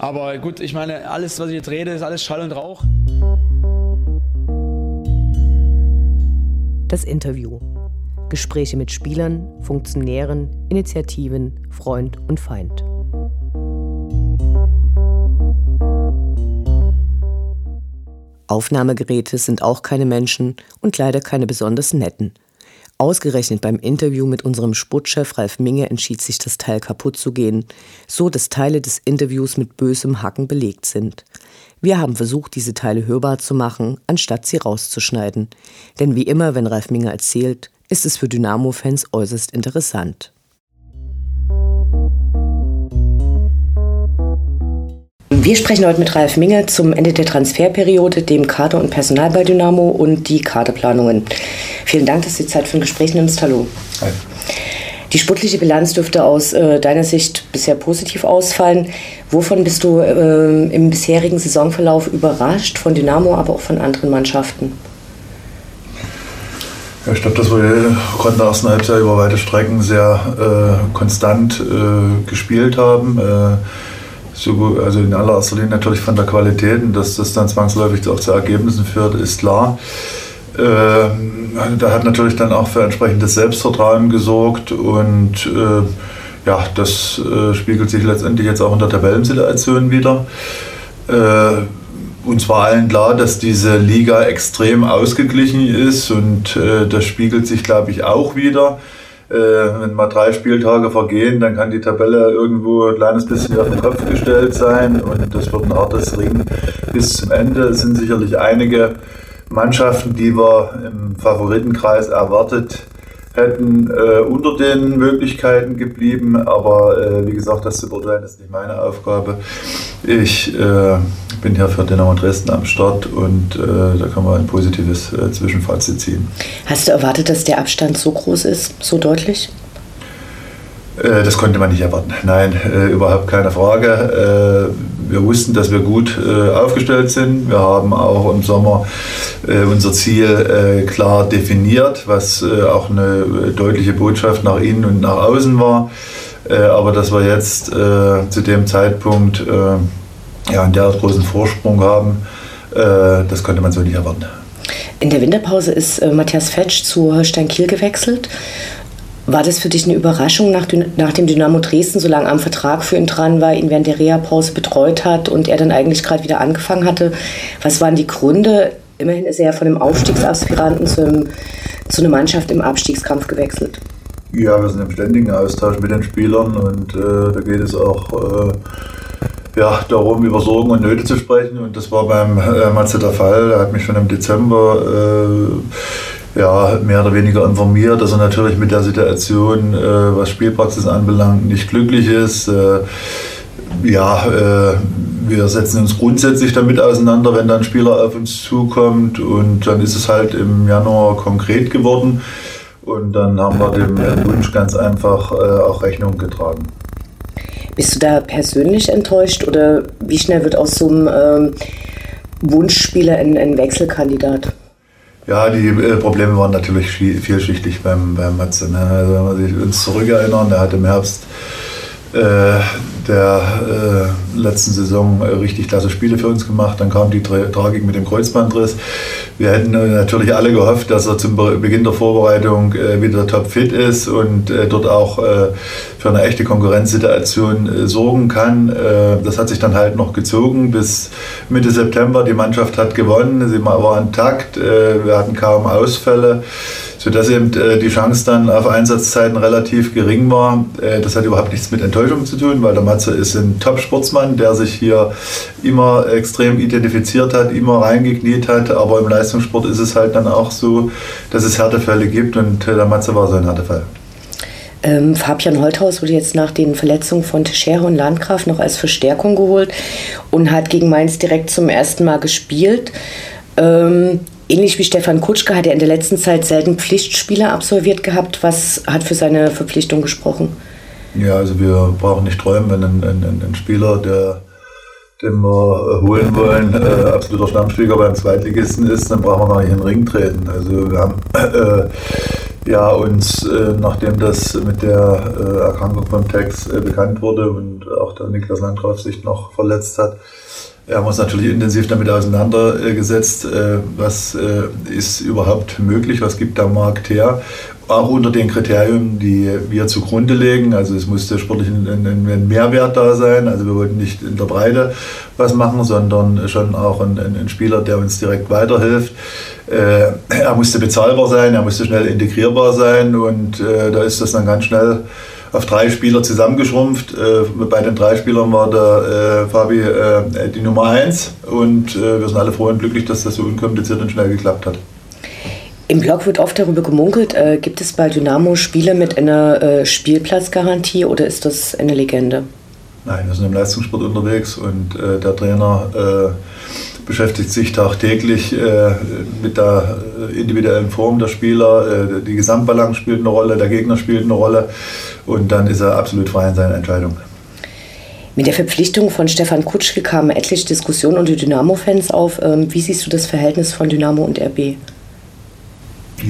Aber gut, ich meine, alles, was ich jetzt rede, ist alles Schall und Rauch. Das Interview. Gespräche mit Spielern, Funktionären, Initiativen, Freund und Feind. Aufnahmegeräte sind auch keine Menschen und leider keine besonders netten. Ausgerechnet beim Interview mit unserem Sportchef Ralf Minge entschied sich das Teil kaputt zu gehen, so dass Teile des Interviews mit bösem Hacken belegt sind. Wir haben versucht, diese Teile hörbar zu machen, anstatt sie rauszuschneiden. Denn wie immer, wenn Ralf Minge erzählt, ist es für Dynamo-Fans äußerst interessant. Wir sprechen heute mit Ralf Minge zum Ende der Transferperiode, dem Kader und Personal bei Dynamo und die Kaderplanungen. Vielen Dank, dass du die Zeit für ein Gespräch nimmst. Hallo. Hi. Die sportliche Bilanz dürfte aus äh, deiner Sicht bisher positiv ausfallen. Wovon bist du äh, im bisherigen Saisonverlauf überrascht, von Dynamo, aber auch von anderen Mannschaften? Ja, ich glaube, dass wir gerade in der ersten Halbzeit über weite Strecken sehr äh, konstant äh, gespielt haben. So, also in allererster Linie natürlich von der Qualität und dass das dann zwangsläufig auch zu Ergebnissen führt, ist klar. Ähm, da hat natürlich dann auch für entsprechendes Selbstvertrauen gesorgt und äh, ja, das äh, spiegelt sich letztendlich jetzt auch in der Tabellensituation wieder. Äh, uns war allen klar, dass diese Liga extrem ausgeglichen ist und äh, das spiegelt sich, glaube ich, auch wieder. Äh, wenn mal drei Spieltage vergehen, dann kann die Tabelle irgendwo ein kleines bisschen auf den Kopf gestellt sein und das wird ein hartes Ring bis zum Ende. Es sind sicherlich einige Mannschaften, die wir im Favoritenkreis erwartet hätten, äh, unter den Möglichkeiten geblieben. Aber äh, wie gesagt, das zu beurteilen ist nicht meine Aufgabe. Ich äh, bin hier für Dynamo Dresden am Start und äh, da kann man ein positives äh, Zwischenfazit ziehen. Hast du erwartet, dass der Abstand so groß ist, so deutlich? Äh, das konnte man nicht erwarten. Nein, überhaupt keine Frage. Wir wussten, dass wir gut aufgestellt sind. Wir haben auch im Sommer unser Ziel klar definiert, was auch eine deutliche Botschaft nach innen und nach außen war. Aber dass wir jetzt zu dem Zeitpunkt ja, einen derart großen Vorsprung haben, äh, das konnte man so nicht erwarten. In der Winterpause ist äh, Matthias Fetsch zu Holstein Kiel gewechselt. War das für dich eine Überraschung, nach, nach dem Dynamo Dresden so lange am Vertrag für ihn dran war, ihn während der Reha-Pause betreut hat und er dann eigentlich gerade wieder angefangen hatte? Was waren die Gründe? Immerhin ist er ja von einem Aufstiegsaspiranten zu, einem, zu einer Mannschaft im Abstiegskampf gewechselt. Ja, wir sind im ständigen Austausch mit den Spielern und äh, da geht es auch äh, ja, darum, über Sorgen und Nöte zu sprechen. Und das war beim äh, Matze der Fall. Er hat mich schon im Dezember äh, ja, mehr oder weniger informiert, dass er natürlich mit der Situation, äh, was Spielpraxis anbelangt, nicht glücklich ist. Äh, ja, äh, wir setzen uns grundsätzlich damit auseinander, wenn dann ein Spieler auf uns zukommt. Und dann ist es halt im Januar konkret geworden. Und dann haben wir dem Wunsch ganz einfach äh, auch Rechnung getragen. Bist du da persönlich enttäuscht oder wie schnell wird aus so einem ähm, Wunschspieler ein, ein Wechselkandidat? Ja, die äh, Probleme waren natürlich vielschichtig beim, beim Matze. Ne? Also wenn wir uns zurückerinnern, der hat im Herbst äh, der äh, letzten Saison äh, richtig klasse Spiele für uns gemacht. Dann kam die Tra Tragik mit dem Kreuzbandriss. Wir hätten äh, natürlich alle gehofft, dass er zum Beginn der Vorbereitung äh, wieder topfit ist und äh, dort auch für eine echte Konkurrenzsituation sorgen kann. das hat sich dann halt noch gezogen bis Mitte September. Die Mannschaft hat gewonnen, sie war intakt, wir hatten kaum Ausfälle sodass eben äh, die Chance dann auf Einsatzzeiten relativ gering war. Äh, das hat überhaupt nichts mit Enttäuschung zu tun, weil der Matze ist ein Top-Sportsmann, der sich hier immer extrem identifiziert hat, immer reingekniet hat, aber im Leistungssport ist es halt dann auch so, dass es Härtefälle gibt und äh, der Matze war so ein Härtefall. Ähm, Fabian Holthaus wurde jetzt nach den Verletzungen von Teixeira und Landgraf noch als Verstärkung geholt und hat gegen Mainz direkt zum ersten Mal gespielt. Ähm, ähnlich wie Stefan Kutschke hat er in der letzten Zeit selten Pflichtspiele absolviert gehabt. Was hat für seine Verpflichtung gesprochen? Ja, also wir brauchen nicht träumen, wenn ein, ein, ein Spieler, der, den wir holen wollen, äh, absoluter Stammspieler beim Zweitligisten ist, dann brauchen wir noch nicht in den Ring treten. Also wir haben äh, ja, uns, äh, nachdem das mit der äh, Erkrankung vom Tex äh, bekannt wurde und auch der Niklas Landgraf sich noch verletzt hat, haben wir uns natürlich intensiv damit auseinandergesetzt, äh, was äh, ist überhaupt möglich, was gibt der Markt her auch unter den Kriterien, die wir zugrunde legen. Also es musste sportlich ein, Mehrwert da sein. Also wir wollten nicht in der Breite was machen, sondern schon auch ein, Spieler, der uns direkt weiterhilft. Äh, er musste bezahlbar sein, er musste schnell integrierbar sein und da ist das dann ganz schnell auf drei Spieler zusammengeschrumpft. Äh, bei den drei Spielern war der äh, Fabi äh, die Nummer eins und äh, wir sind alle froh und glücklich, dass das so unkompliziert und schnell geklappt hat. Im Blog wird oft darüber gemunkelt, äh, gibt es bei Dynamo Spiele mit einer äh, Spielplatzgarantie oder ist das eine Legende? Nein, wir sind im Leistungssport unterwegs und äh, der Trainer äh, beschäftigt sich tagtäglich äh, mit der äh, individuellen Form der Spieler. die Gesamtbalance spielt eine Rolle, der Gegner spielt eine Rolle und dann ist er absolut frei in seinen Entscheidungen. Mit der Verpflichtung von Stefan Kutschke kamen etliche Diskussionen unter Dynamo-Fans auf. Ähm, wie siehst du das Verhältnis von Dynamo und RB?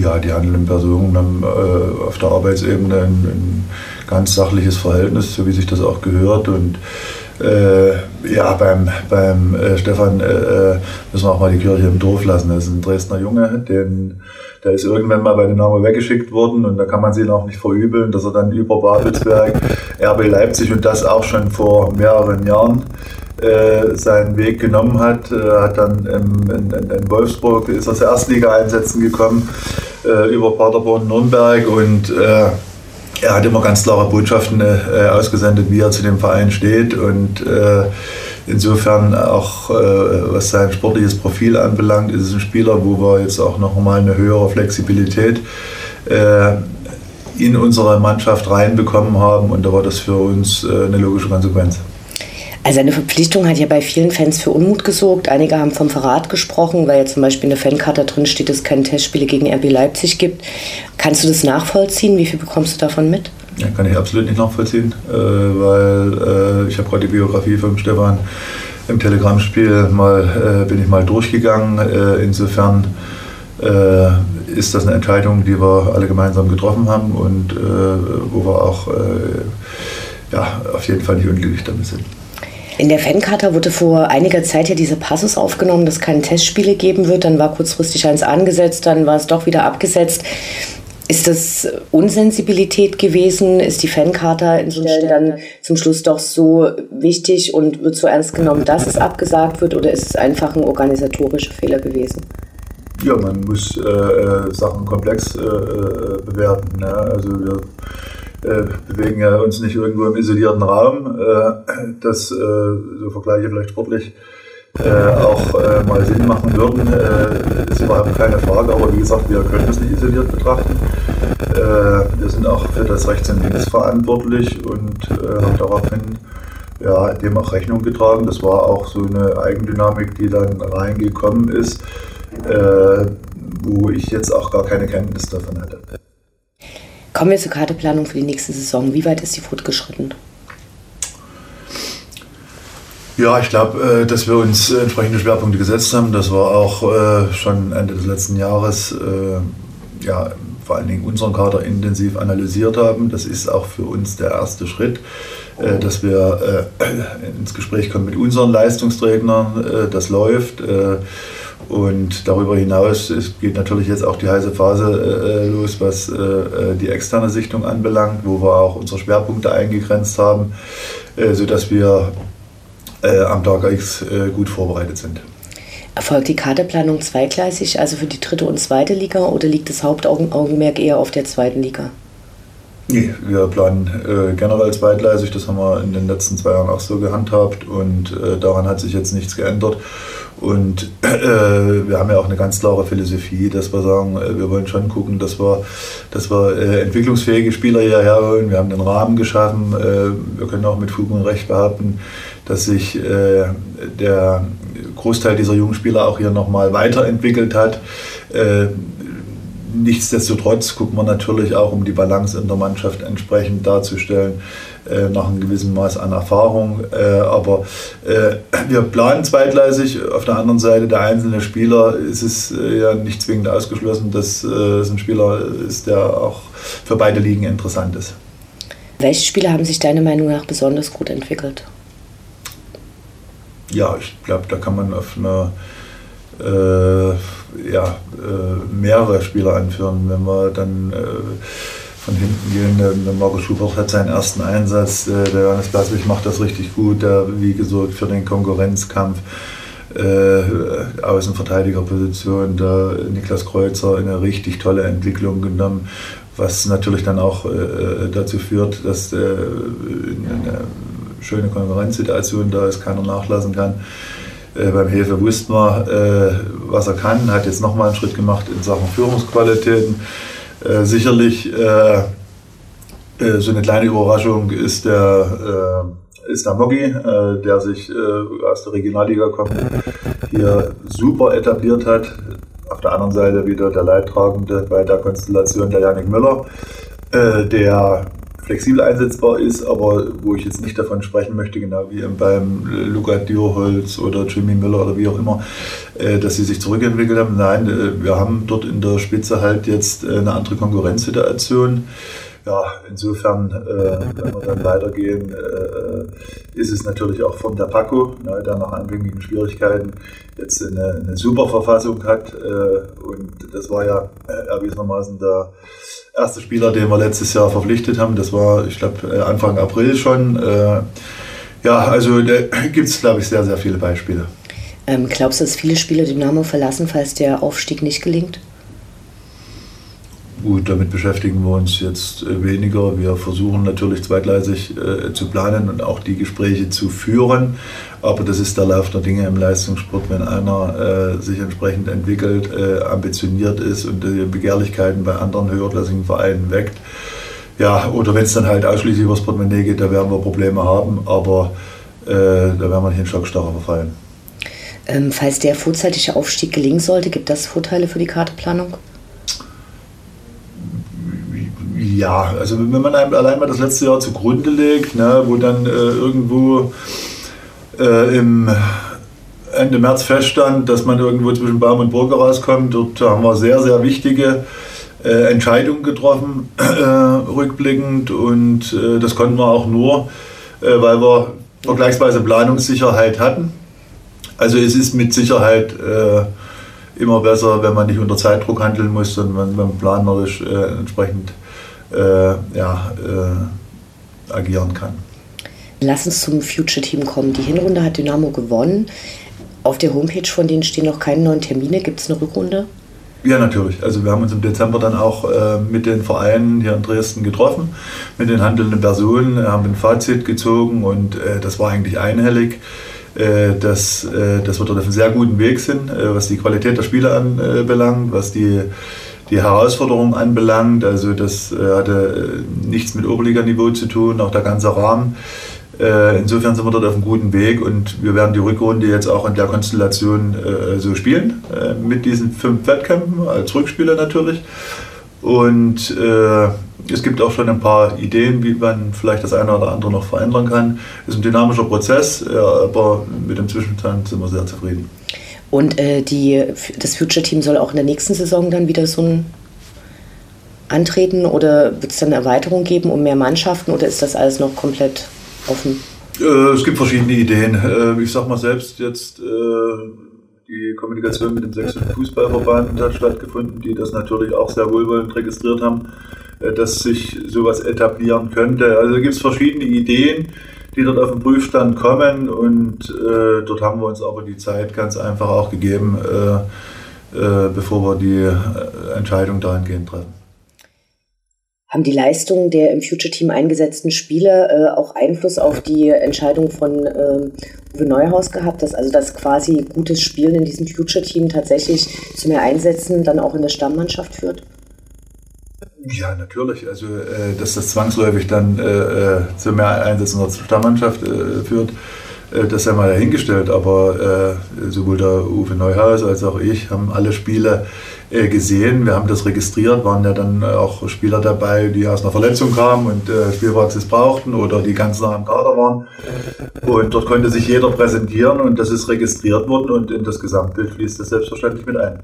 Ja, die handelnden Personen haben äh, auf der Arbeitsebene ein, ein, ganz sachliches Verhältnis, so wie sich das auch gehört. Und äh, ja, beim, beim äh, Stefan äh, äh, müssen wir auch mal die Kirche im Dorf lassen. Das ist ein Dresdner Junge, den, der ist irgendwann mal bei Dynamo weggeschickt worden und da kann man sich auch nicht verübeln, dass er dann über Babelsberg, RB Leipzig und das auch schon vor mehreren Jahren äh, seinen Weg genommen hat, äh, hat dann in, in, in, Wolfsburg, ist aus Erstliga-Einsätzen gekommen, über Paderborn, Nürnberg und er hat immer ganz klare Botschaften äh, ausgesendet, wie er zu dem Verein steht und insofern auch was sein sportliches Profil anbelangt, ist es ein Spieler, wo wir jetzt auch noch mal eine höhere Flexibilität in unsere Mannschaft reinbekommen haben und da war das für uns eine logische Konsequenz. Also eine Verpflichtung hat ja bei vielen Fans für Unmut gesorgt. Einige haben vom Verrat gesprochen, weil ja zum Beispiel in der Fankarte drin steht, dass es keine Testspiele gegen RB Leipzig gibt. Kannst du das nachvollziehen? Wie viel bekommst du davon mit? Ja, kann ich absolut nicht nachvollziehen, äh, weil äh, ich habe gerade die Biografie von Stefan im Telegram-Spiel mal, äh, bin ich mal durchgegangen. Insofern ist das eine Entscheidung, die wir alle gemeinsam getroffen haben und wo wir auch ja, auf jeden Fall nicht unglücklich damit sind. In der Fankarte wurde vor einiger Zeit ja dieser Passus aufgenommen, dass es keine Testspiele geben wird. Dann war kurzfristig eins angesetzt, dann war es doch wieder abgesetzt. Ist das Unsensibilität gewesen? Ist die Fankarte in so einem dann zum Schluss doch so wichtig und wird so ernst genommen, dass es abgesagt wird? Oder ist es einfach ein organisatorischer Fehler gewesen? Ja, man muss äh, äh Sachen komplex äh, äh, bewerten. Ne? Also wir äh, bewegen ja uns nicht irgendwo im isolierten Raum. Äh, das, äh, so Vergleiche vielleicht sportlich, äh, auch äh, mal Sinn machen würden, äh, ist überhaupt keine Frage. Aber wie gesagt, wir können das nicht isoliert betrachten. wir sind auch für das Rechts und Links verantwortlich und haben daraufhin ja, dem auch Rechnung getragen. Das war auch so eine Eigendynamik, die dann reingekommen ist, wo ich jetzt auch gar keine Kenntnis davon hatte. Kommen wir zur Karteplanung für die nächste Saison. Wie weit ist die fortgeschritten? Ja, ich glaube, äh, dass wir uns entsprechende Schwerpunkte gesetzt haben. Das war auch äh, schon Ende des letzten Jahres, äh, ja, vor allen Dingen unseren Kader intensiv analysiert haben. Das ist auch für uns der erste Schritt, dass wir ins Gespräch kommen mit unseren Leistungsträgern. Das läuft. Und darüber hinaus geht natürlich jetzt auch die heiße Phase äh, äh los, was äh, äh, die externe Sichtung anbelangt, wo wir auch unsere Schwerpunkte eingegrenzt haben, äh, sodass wir äh, am Tag X äh, gut vorbereitet sind. Erfolgt die Kaderplanung zweigleisig, also für die dritte und zweite Liga, oder liegt das Hauptaugenmerk eher auf der zweiten Liga? Nee, wir planen äh, generell zweigleisig. Das haben wir in den letzten zwei Jahren auch so gehandhabt und äh, daran hat sich jetzt nichts geändert. Und äh, wir haben ja auch eine ganz klare Philosophie, dass wir sagen, äh, wir wollen schon gucken, dass wir, dass wir äh, entwicklungsfähige Spieler hierher holen. Wir haben den Rahmen geschaffen. Äh, wir können auch mit Fug und Recht behaupten, dass sich äh, der Großteil dieser jungen Spieler auch hier nochmal weiterentwickelt hat. Nichtsdestotrotz gucken wir natürlich auch, um die Balance in der Mannschaft entsprechend darzustellen, äh, nach einem gewissen Maß an Erfahrung. Äh, aber äh, wir planen zweigleisig. Auf der anderen Seite der einzelne Spieler ist es äh, ja nicht zwingend ausgeschlossen, dass äh, es ein Spieler ist, der auch für beide Ligen interessant ist. Welche Spieler haben sich deiner Meinung nach besonders gut entwickelt? Ja, ich glaube, da kann man auf eine äh, ja, äh, mehrere Spieler anführen. Wenn wir dann äh, von hinten gehen, der Marco Schubert hat seinen ersten Einsatz, äh, der Johannes Blaswig macht das richtig gut, der wie gesagt für den Konkurrenzkampf äh, Außenverteidigerposition, der Niklas Kreuzer eine richtig tolle Entwicklung genommen, was natürlich dann auch äh, dazu führt, dass äh, eine schöne Konkurrenzsituation da ist, keiner nachlassen kann. Äh, beim Hefe wussten wir, äh, was er kann, hat jetzt nochmal einen Schritt gemacht in Sachen Führungsqualitäten. Äh, sicherlich äh, äh, so eine kleine Überraschung ist der, äh, ist der Moggi, der sich aus der Regionalliga kommt, hier super etabliert hat. Auf der anderen Seite wieder der Leidtragende bei der Konstellation der Janik Müller, der flexibel einsetzbar ist, aber wo ich jetzt nicht davon sprechen möchte, genau wie beim Luca Dürholz oder Jimmy Müller oder wie auch immer, äh, dass sie sich zurückentwickelt haben. Nein, äh, wir haben dort in der Spitze halt jetzt äh, eine andere Konkurrenzsituation. Ja, insofern, wenn wir dann weitergehen, ist es natürlich auch von der Paco, ne, der nach anfänglichen Schwierigkeiten jetzt eine, eine super Verfassung hat. und das war ja erwiesenermaßen der erste Spieler, den wir letztes Jahr verpflichtet haben. Das war, ich glaube, äh, Anfang April schon. Äh, ja, also da gibt es, glaube ich, sehr, sehr viele Beispiele. Ähm, glaubst du, dass viele Spieler Dynamo verlassen, falls der Aufstieg nicht gelingt? Gut, damit beschäftigen wir uns jetzt äh, weniger. Wir versuchen natürlich zweigleisig äh, zu planen und auch die Gespräche zu führen. Aber das ist der Lauf der Dinge im Leistungssport, wenn einer äh, sich entsprechend entwickelt, äh, ambitioniert ist und die Begehrlichkeiten bei anderen höherklassigen Vereinen weckt. Ja, oder wenn es dann halt ausschließlich übers Portemonnaie geht, da werden wir Probleme haben, aber äh, da werden wir nicht in Schockstarre verfallen. Ähm, falls der vorzeitige Aufstieg gelingen sollte, gibt das Vorteile für die Karteplanung? Ja, also wenn man allein mal das letzte Jahr zugrunde legt, ne, wo dann äh, irgendwo äh, im Ende März feststand, dass man irgendwo zwischen Baum und Burger rauskommt, dort haben wir sehr, sehr wichtige äh, Entscheidungen getroffen, äh, rückblickend. Und äh, das konnten wir auch nur, äh, weil wir vergleichsweise Planungssicherheit hatten. Also es ist mit Sicherheit immer besser, wenn man nicht unter Zeitdruck handeln muss, sondern wenn man planerisch entsprechend äh, ja, äh, agieren kann. Lass uns zum Future Team kommen. Die Hinrunde hat Dynamo gewonnen. Auf der Homepage von denen stehen noch keine neuen Termine. Gibt es eine Rückrunde? Ja, natürlich. Also wir haben uns im Dezember dann auch äh, mit den Vereinen hier in Dresden getroffen, mit den handelnden Personen, haben ein Fazit gezogen und äh, das war eigentlich einhellig, äh, dass, äh, dass wir dort auf einem sehr guten Weg sind, äh, was die Qualität der Spiele anbelangt, was die die Herausforderungen anbelangt. Also das äh, hatte äh, nichts mit Oberliganiveau zu tun, auch der ganze Rahmen. Äh, insofern sind wir dort auf einem guten Weg und wir werden die Rückrunde jetzt auch in der Konstellation so spielen, mit diesen fünf Wettkämpfen, als Rückspieler natürlich. Und es gibt auch schon ein paar Ideen, wie man vielleicht das eine oder andere noch verändern kann. Es ist ein dynamischer Prozess, aber mit dem Zwischenstand sind wir sehr zufrieden. Und äh, die, das Future Team soll auch in der nächsten Saison dann wieder so ein antreten oder wird es dann eine Erweiterung geben um mehr Mannschaften oder ist das alles noch komplett offen? Äh, es gibt verschiedene Ideen. Äh, ich sag mal selbst jetzt, äh, die Kommunikation mit dem sächsischen Fußballverband hat stattgefunden, die das natürlich auch sehr wohlwollend registriert haben, äh, dass sich sowas etablieren könnte. Also gibt es verschiedene Ideen die dort auf den Prüfstand kommen und äh, dort haben wir uns aber die Zeit ganz einfach auch gegeben, äh, äh, bevor wir die äh, Entscheidung dahingehend treffen. Haben die Leistungen der im Future-Team eingesetzten Spieler äh, auch Einfluss auf die Entscheidung von äh, Uwe Neuhaus gehabt, dass also das quasi gutes Spielen in diesem Future-Team tatsächlich zu mehr Einsätzen dann auch in der Stammmannschaft führt? Ja, natürlich. Also, äh, dass das zwangsläufig dann äh, äh zu mehr Einsätzen der Stammmannschaft äh, führt, äh, das sei mal dahingestellt. Aber äh, sowohl der Uwe Neuhaus als auch ich haben alle Spiele gesehen. Wir haben das registriert, waren ja dann auch Spieler dabei, die aus einer Verletzung kamen und Spielpraxis brauchten oder die ganz nah am Kader waren. Und dort konnte sich jeder präsentieren und das ist registriert worden und in das Gesamtbild fließt das selbstverständlich mit ein.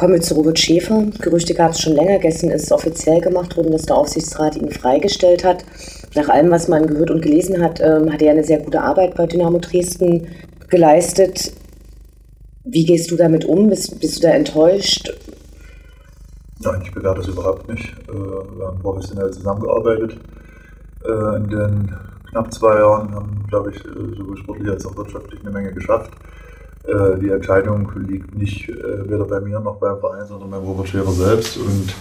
Kommen wir zu Robert Schäfer. Gerüchte gab es schon länger. Gestern ist es offiziell gemacht worden, dass der Aufsichtsrat ihn freigestellt hat. Nach allem, was man gehört und gelesen hat, ähm, hat er eine sehr gute Arbeit bei Dynamo Dresden geleistet. Wie gehst du damit um? Bist, bist du da enttäuscht? Nein, ich bewerte das überhaupt nicht. Äh, wir haben professionell zusammengearbeitet äh, in den knapp zwei Jahren, haben, glaube ich, sowohl sportlich als auch wirtschaftlich eine Menge geschafft. Die Entscheidung liegt nicht weder bei mir noch beim Verein, sondern beim Robert Schäfer selbst. Und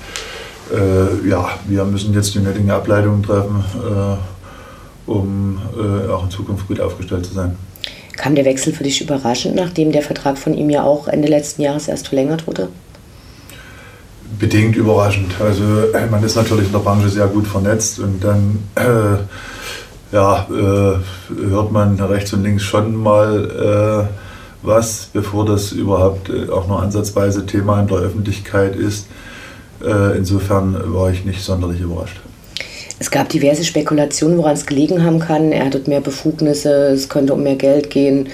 ja, wir müssen jetzt die nötigen Ableitungen treffen, um auch in Zukunft gut aufgestellt zu sein. Kam der Wechsel für dich überraschend, nachdem der Vertrag von ihm ja auch Ende letzten Jahres erst verlängert wurde? Bedingt überraschend. Also äh, man ist natürlich in der Branche sehr gut vernetzt und dann äh, ja, äh, hört man rechts und links schon mal äh, was, bevor das überhaupt äh, auch nur ansatzweise Thema in der Öffentlichkeit ist. Äh, insofern war ich nicht sonderlich überrascht. Es gab diverse Spekulationen, woran es gelegen haben kann. Er hat mehr Befugnisse, es könnte um mehr Geld gehen.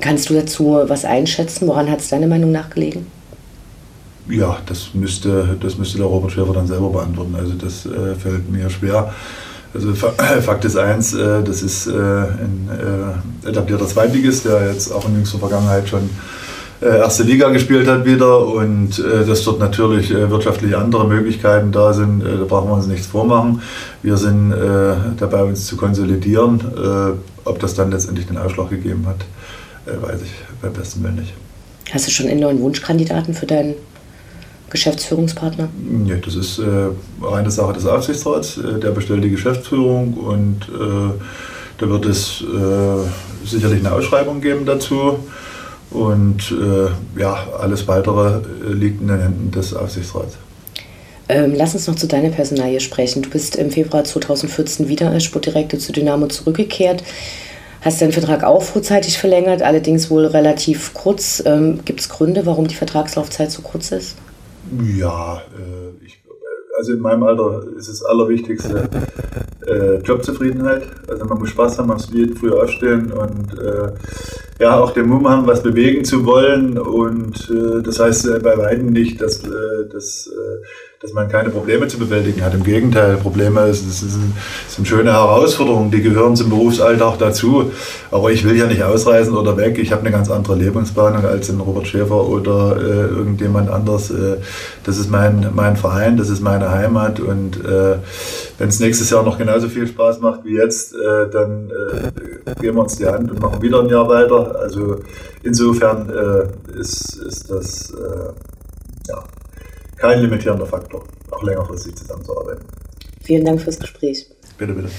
Kannst du dazu was einschätzen? Woran hat es deiner Meinung nach gelegen? Ja, das müsste, das müsste der Robert Schäfer dann selber beantworten. Also das äh, fällt mir schwer. Also Fakt ist eins, äh, das ist äh, ein äh, etablierter Zweitligist, der jetzt auch in jüngster Vergangenheit schon erste Liga gespielt hat wieder und dass dort natürlich wirtschaftlich andere Möglichkeiten da sind, da brauchen wir uns nichts vormachen. Wir sind dabei, uns zu konsolidieren. Ob das dann letztendlich den Ausschlag gegeben hat, weiß ich beim besten Willen nicht. Hast du schon einen neuen Wunschkandidaten für deinen Geschäftsführungspartner? Nee, das ist reine Sache des Aufsichtsrats. der bestellt die Geschäftsführung und da wird es sicherlich eine Ausschreibung geben dazu. Und äh, ja, alles Weitere äh, liegt in den Händen des Aufsichtsrats. Ähm, lass uns noch zu deiner Personalie sprechen. Du bist im Februar 2014 wieder als Sportdirektor zu Dynamo zurückgekehrt. Hast deinen Vertrag auch vorzeitig verlängert, allerdings wohl relativ kurz. Ähm, Gibt es Gründe, warum die Vertragslaufzeit so kurz ist? Ja, äh, ich, also in meinem Alter ist das Allerwichtigste äh, Jobzufriedenheit. Also man muss Spaß haben, man muss früh aufstehen und äh, ja auch den Mumm haben, was bewegen zu wollen. Und äh, das heißt äh, bei weitem nicht, dass, äh, dass, man keine Probleme zu bewältigen hat. Im Gegenteil, Probleme das ist, sind schöne Herausforderungen, die gehören zum Berufsalltag dazu. Aber ich will ja nicht ausreisen oder weg. Ich habe eine ganz andere Lebensplanung als in Robert Schäfer oder äh, irgendjemand anders. Äh, das ist mein, mein Verein, das ist meine Heimat. Und äh, wenn es nächstes Jahr noch genauso viel Spaß macht wie jetzt, äh, dann äh, geben wir uns die Hand und machen wieder ein Jahr weiter. Also insofern ist, ist das ja, kein limitierender Faktor, auch längerfristig zusammenzuarbeiten. Vielen Dank fürs Gespräch. Bitte, bitte.